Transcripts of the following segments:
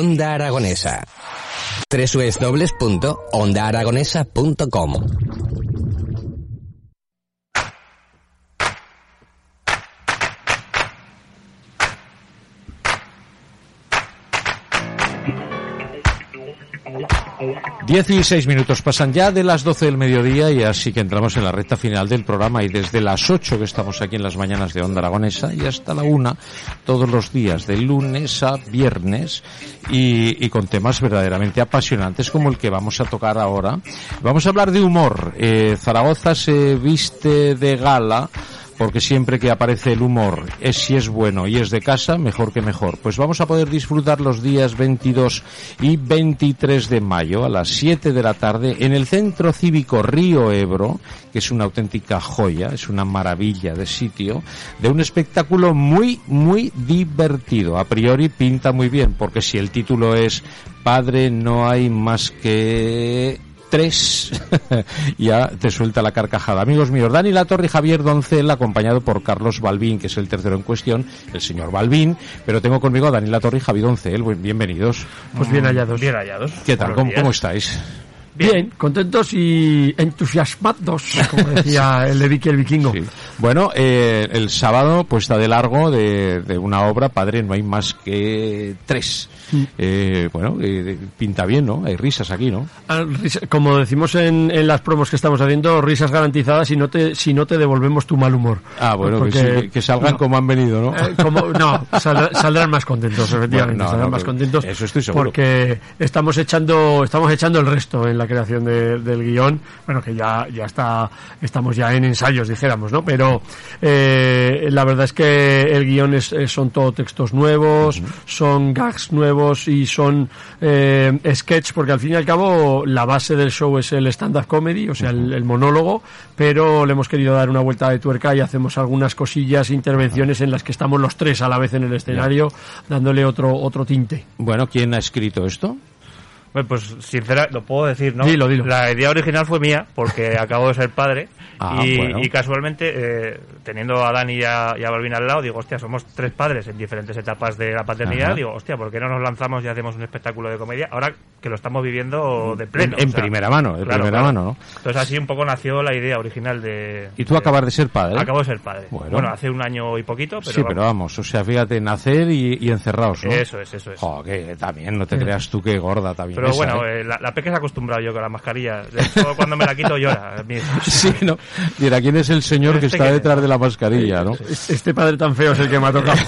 Onda Aragonesa. www.ondaaragonesa.com Dieciséis minutos pasan ya de las doce del mediodía y así que entramos en la recta final del programa y desde las ocho que estamos aquí en las mañanas de Onda Aragonesa y hasta la una todos los días de lunes a viernes y, y con temas verdaderamente apasionantes como el que vamos a tocar ahora. Vamos a hablar de humor. Eh, Zaragoza se viste de gala porque siempre que aparece el humor es si es bueno y es de casa, mejor que mejor. Pues vamos a poder disfrutar los días 22 y 23 de mayo a las 7 de la tarde en el Centro Cívico Río Ebro, que es una auténtica joya, es una maravilla de sitio, de un espectáculo muy, muy divertido. A priori pinta muy bien, porque si el título es Padre no hay más que tres, ya te suelta la carcajada. Amigos míos, Dani Latorre y Javier Doncel, acompañado por Carlos Balbín, que es el tercero en cuestión, el señor Balbín, pero tengo conmigo a Dani Latorre y Javier Doncel. Buen- Bienvenidos. Pues bien hallados. Bien hallados. ¿Qué tal? ¿Cómo, cómo estáis? Bien, contentos y entusiasmados, como decía el de Vicky el Vikingo. Sí. Bueno, eh, el sábado puesta de largo de, de una obra, Padre, no hay más que tres. Eh, bueno, eh, pinta bien, ¿no? Hay risas aquí, ¿no? Ah, Como decimos en, en las promos que estamos haciendo, risas garantizadas si no te, si no te devolvemos tu mal humor. Ah, bueno, que, sí, que salgan no, como han venido, ¿no? eh, como- no, saldrá- saldrán más contentos, efectivamente, Bueno, no, saldrán más contentos. eso estoy seguro. Porque estamos echando, estamos echando el resto en la creación de- del guion. Bueno, que ya, ya está, estamos ya en ensayos, dijéramos, ¿no? Pero eh, la verdad es que el guion es, es- son todo textos nuevos, son gags nuevos y son eh, sketch, porque al fin y al cabo la base del show es el stand-up comedy, o sea, el, el monólogo, pero le hemos querido dar una vuelta de tuerca y hacemos algunas cosillas, intervenciones en las que estamos los tres a la vez en el escenario, dándole otro, otro tinte. Bueno, ¿quién ha escrito esto? Bueno, pues sincera, lo puedo decir, ¿no? Dilo, dilo. La idea original fue mía, porque acabo de ser padre. Ah, y, bueno. y casualmente, eh, teniendo a Dani y a, y a Balvin al lado, digo, hostia, somos tres padres en diferentes etapas de la paternidad. Ajá. Digo, hostia, ¿por qué no nos lanzamos y hacemos un espectáculo de comedia? Ahora que lo estamos viviendo de pleno. En o sea, primera mano, de claro, primera claro. mano, ¿no? Entonces así un poco nació la idea original de... ¿Y tú de- acabas de ser padre? Acabo de ser padre. Bueno. Bueno, hace un año y poquito, pero... sí, pero vamos, o sea, fíjate, nacer y, y encerrados, ¿no? Eso es, eso es. Jo, que también, no te creas tú que gorda también. Pero esa, bueno, ¿eh? eh, la, la peque se ha acostumbrado yo con la mascarilla. De hecho, cuando me la quito llora. Sí, ¿no? Mira, ¿quién es el señor que Este está que- detrás de la mascarilla, no? Este padre tan feo es el que me ha tocado.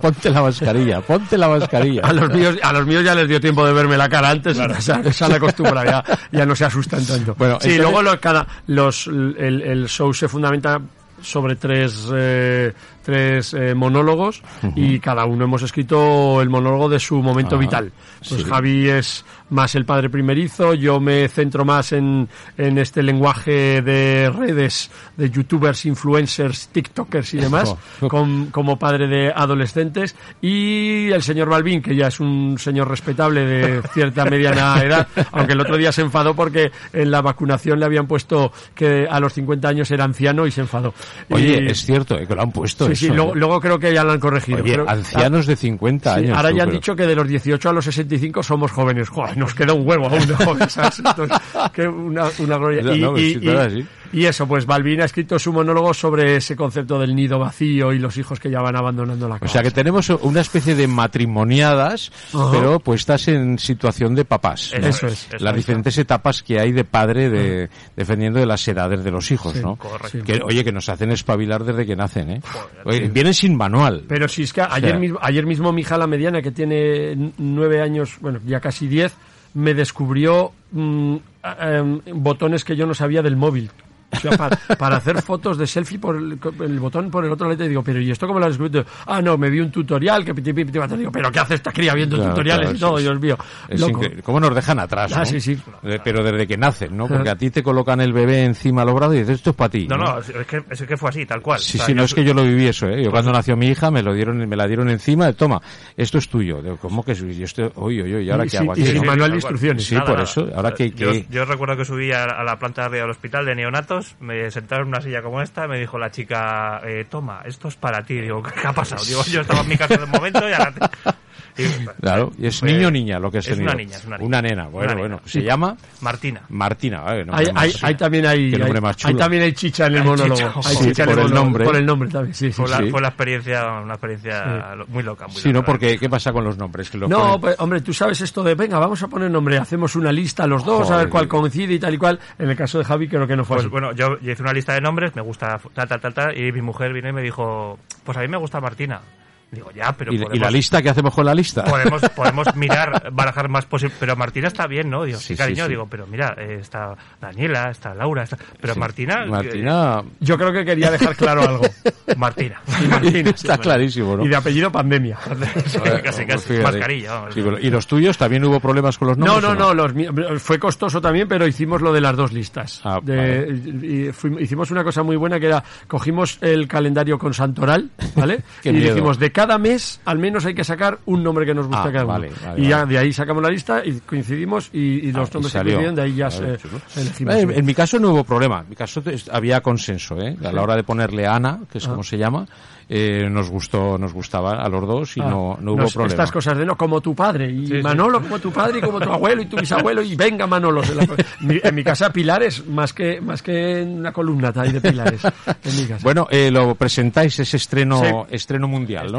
Ponte la mascarilla, ponte la mascarilla. A los míos, a los míos ya les dio tiempo de verme la cara antes, se, han- se han acostumbrado, ya, ya no se asustan tanto. Bueno, sí, entonces- luego los, cada, los, el, el show se fundamenta sobre tres, eh, tres eh, monólogos y cada uno hemos escrito el monólogo de su momento Ah, vital. Pues sí. Javi es más el padre primerizo, yo me centro más en, en este lenguaje de redes, de youtubers, influencers, tiktokers y demás, con- como padre de adolescentes, y el señor Balbín, que ya es un señor respetable de cierta mediana edad, aunque el otro día se enfadó porque en la vacunación le habían puesto que a los 50 años era anciano y se enfadó. Oye, Y- es cierto, eh, que lo han puesto Sí, eso, sí, luego, ¿eh? luego creo que ya lo han corregido. Oye, Creo- ancianos de 50 Sí, años. ahora tú, ya han pero- dicho que de los 18 a los 65 somos jóvenes. Joder, nos queda un huevo aún de jóvenes. Entonces, que una, una gloria. No, Y, no, y- sí, y-. y eso, pues Balvin ha escrito su monólogo sobre ese concepto del nido vacío y los hijos que ya van abandonando la O casa. sea que tenemos una especie de matrimoniadas, Ajá. pero puestas en situación de papás. ¿no? Eso es, eso Las es. diferentes etapas que hay de padre de, defendiendo de las edades de los hijos, Sí, ¿no? correcto. Que, oye, que nos hacen espabilar desde que nacen, ¿eh? Oye, vienen sin manual. Pero si es que ayer, sea- mismo, ayer mismo mi hija la mediana, que tiene nueve años, bueno, ya casi diez, me descubrió mm, em, botones que yo no sabía del móvil. O sea, para, para hacer fotos de selfie por el, el botón por el otro lado. Y digo, pero ¿y esto cómo lo has descubierto? Ah, no, me vi un tutorial que piti, piti, piti. Digo, pero ¿qué hace esta cría viendo Claro, tutoriales claro, y todo? sí, sí. Dios mío. Es Loco. ¿Cómo nos dejan atrás? Ah, no? sí, sí. Pero desde que nacen, ¿no? Porque a ti te colocan el bebé encima los brazos y dices, esto es para ti. No, no, es que, es que fue así, tal cual. Sí, O sea, sí, no es que yo lo viví eso, ¿eh? Yo cuando nació mi hija me lo dieron, me la dieron encima, toma, esto es tuyo. Digo, ¿Cómo que es? Yo estoy, oye, oye, ¿y ahora Y qué sin- hago y aquí? sin no? manual de instrucciones. Sí, por eso, ahora que- Yo, que- yo recuerdo que subí a, a la planta de arriba del hospital de neonatos, me sentaron en una silla como esta, me dijo la chica, eh, toma, esto es para ti. Digo, ¿qué ha pasado? Digo, yo estaba en mi casa de momento y ahora... te- y- Claro, y es fue- niño o niña lo que es, es el una niña, es una niña. nena, bueno, Una bueno. nena. ¿Se llama? Martina. Martina, vale, nombre Hay, más- hay, hay también hay, Qué nombre hay- más chulo. hay también hay chicha en el Hay monólogo. chicha, Hay sí, chicha en por el monólogo, nombre. Por el nombre también, sí, sí. Fue, la, Sí. fue la experiencia, una experiencia lo- muy loca. Muy Sí, loca, ¿no? Porque, ¿qué pasa con los nombres? Que los No, ponen- pues, hombre, tú sabes esto de, venga, vamos a poner nombre, hacemos una lista los dos, a ver Joder. cuál coincide y tal y cual. En el caso de Javi creo que no fue Pues así. bueno, yo, yo hice una lista de nombres, me gusta tal, tal, tal, tal, y mi mujer vino y me dijo, pues a mí me gusta Martina. Digo, ya, pero ¿Y, la lista qué hacemos con la lista? podemos, podemos mirar, barajar más posible. Pero Martina está bien, ¿no? Digo, Sí, cariño, sí, sí. digo, pero mira, eh, está Daniela, está Laura, está... pero Martina... Martina. Yo creo que quería dejar claro algo. eh, Martina. Y Martina. Está clarísimo, ¿no? Y de apellido pandemia. Sí, casi, casi. Fíjate. Mascarilla, vamos. Sí, pero- ¿Y los tuyos también hubo problemas con los No, nombres? no, no, los mi- fue costoso también, pero hicimos lo de las dos listas. Ah, De- y fuim- hicimos una cosa muy buena que era, cogimos el calendario con Santoral, ¿vale? Y miedo. dijimos, de cada mes al menos hay que sacar un nombre que nos gusta Ah, cada uno. vale, vale, y ya vale. de ahí sacamos la lista y coincidimos y, y los Ah, y nombres que salió. coincidían, de ahí ya se, elegimos. Eh, En mi caso no hubo problema. En mi caso había consenso, ¿eh? A la hora de ponerle Ana, que es Ah. como se llama, eh, nos gustó, nos gustaba a los dos y Ah, no, no hubo nos- problema. Estas cosas de no, como tu padre, y Sí, sí. Manolo como tu padre, y como tu abuelo, y tu bisabuelo, y venga Manolo. En, la- mi- en mi casa pilares, más que, más que una columna ahí de pilares. En mi casa. Bueno, eh, lo presentáis ese estreno, Sí. estreno mundial, ¿no?